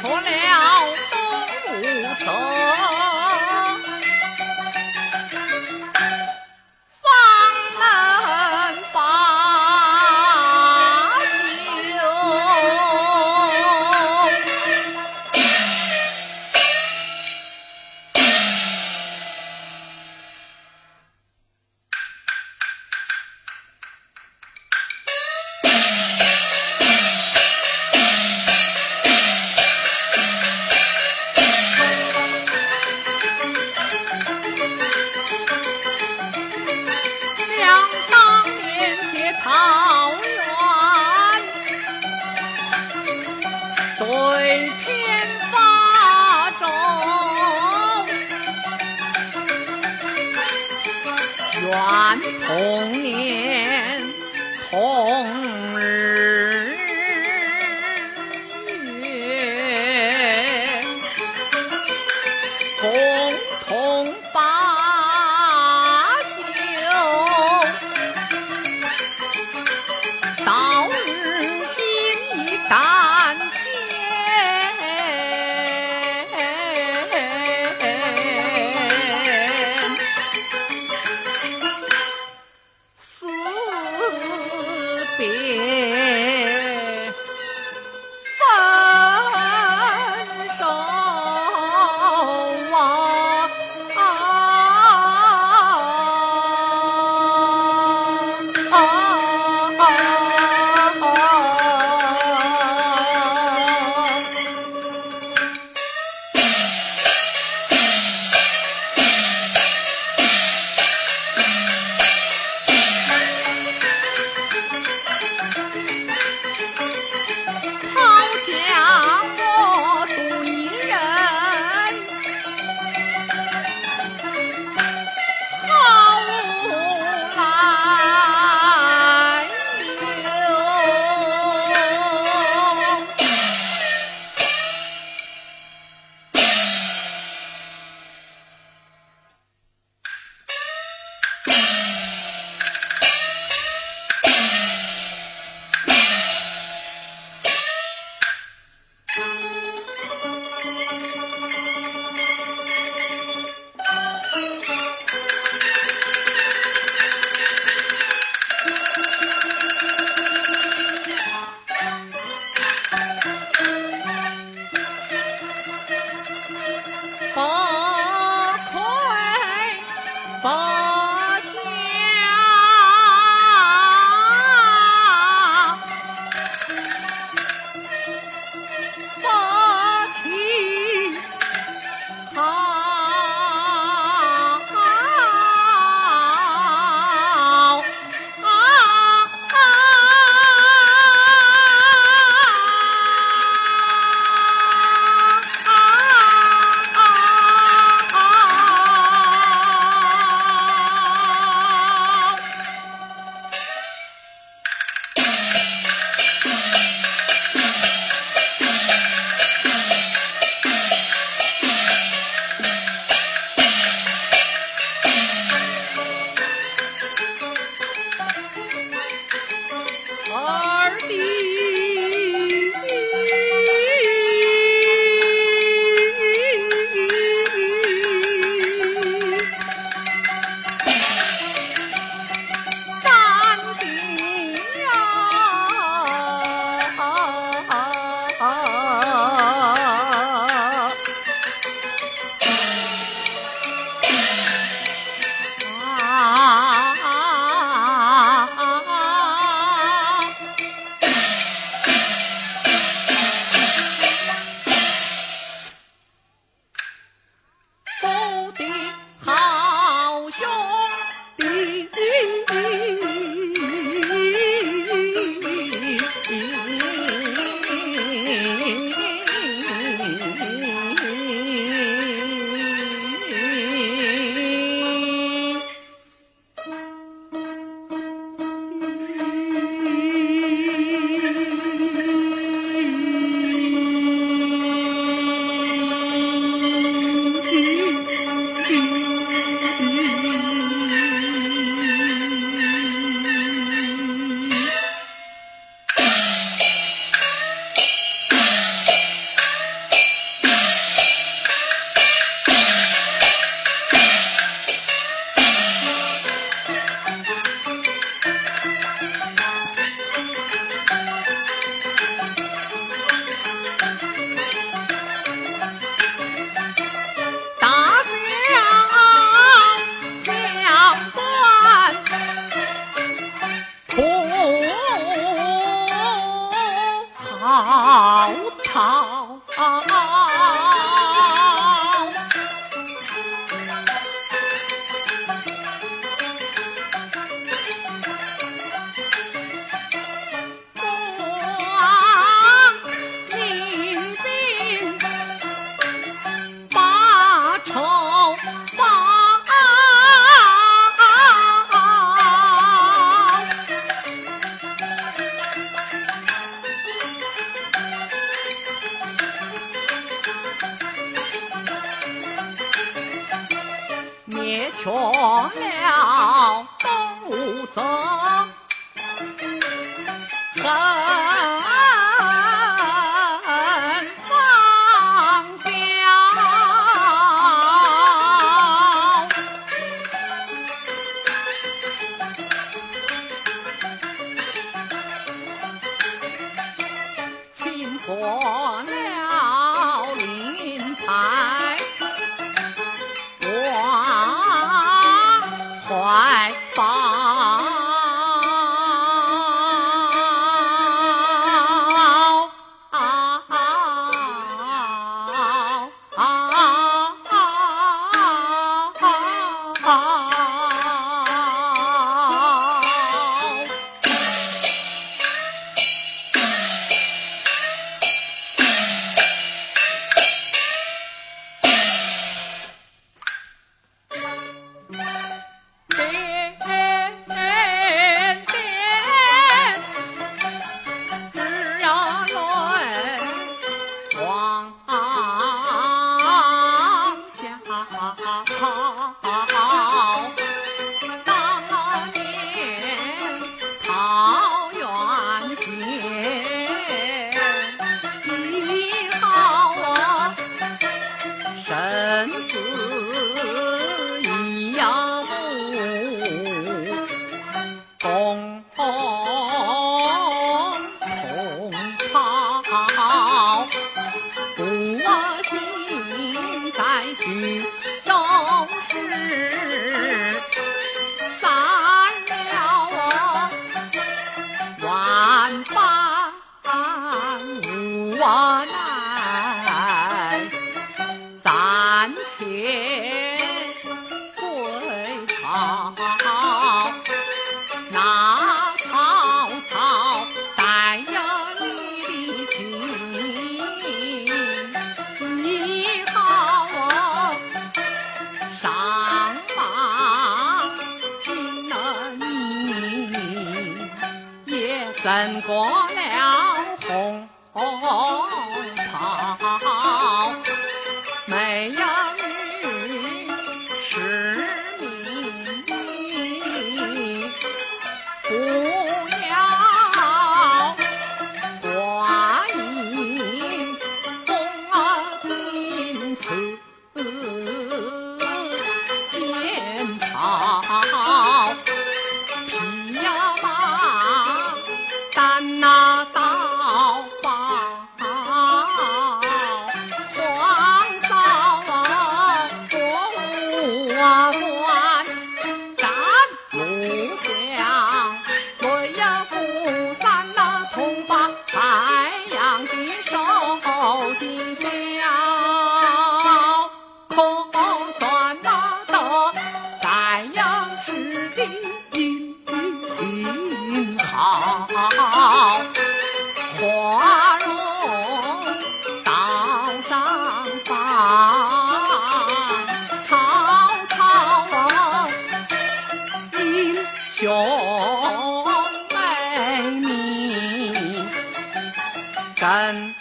出了东吴城死。也穷了。宝。胜过了红。兄妹你跟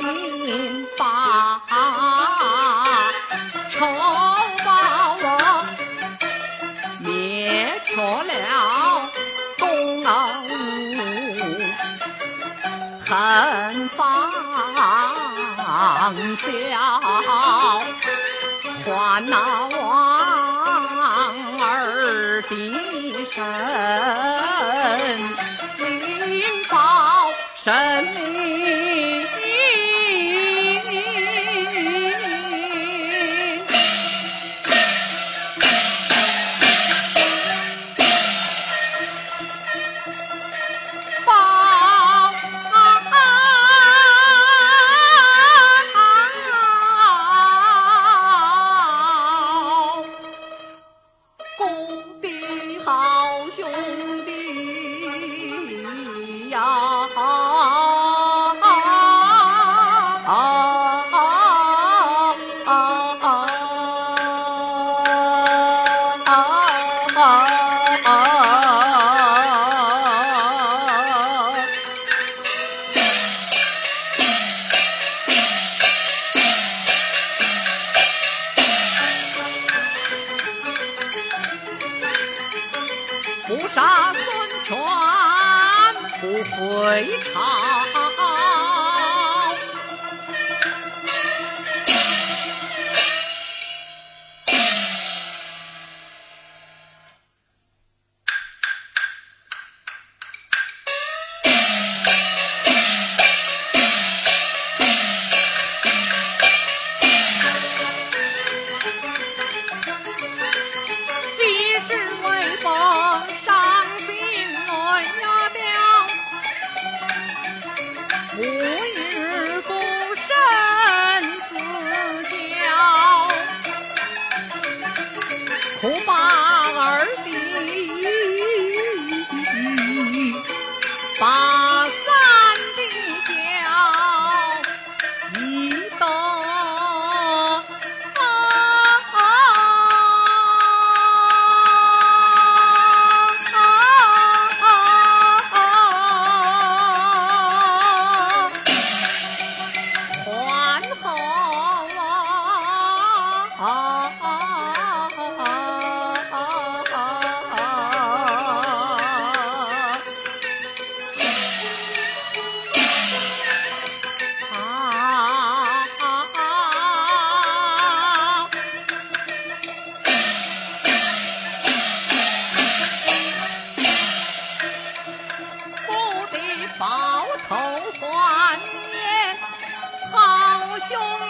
兵法仇把我灭错了东吴恨方笑还那王二的身抱头怀念好兄弟。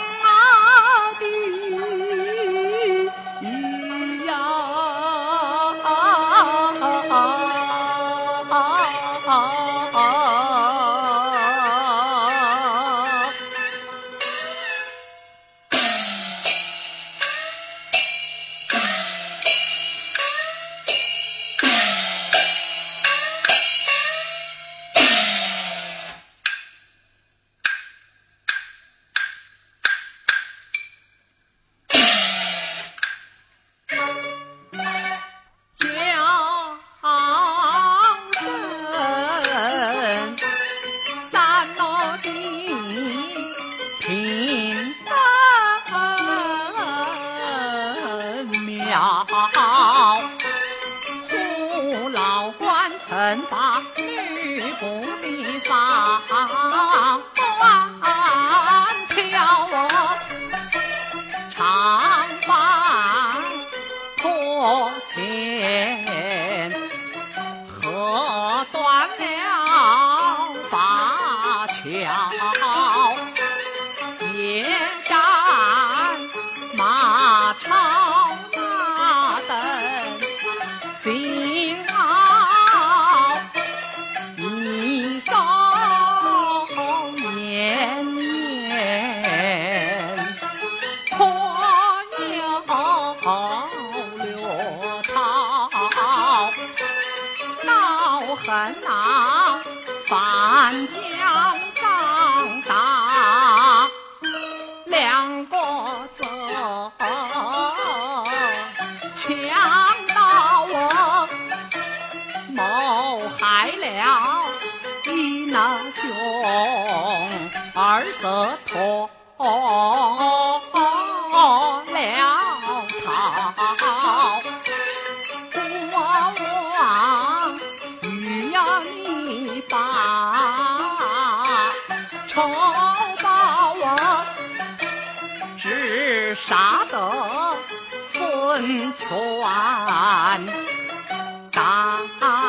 全打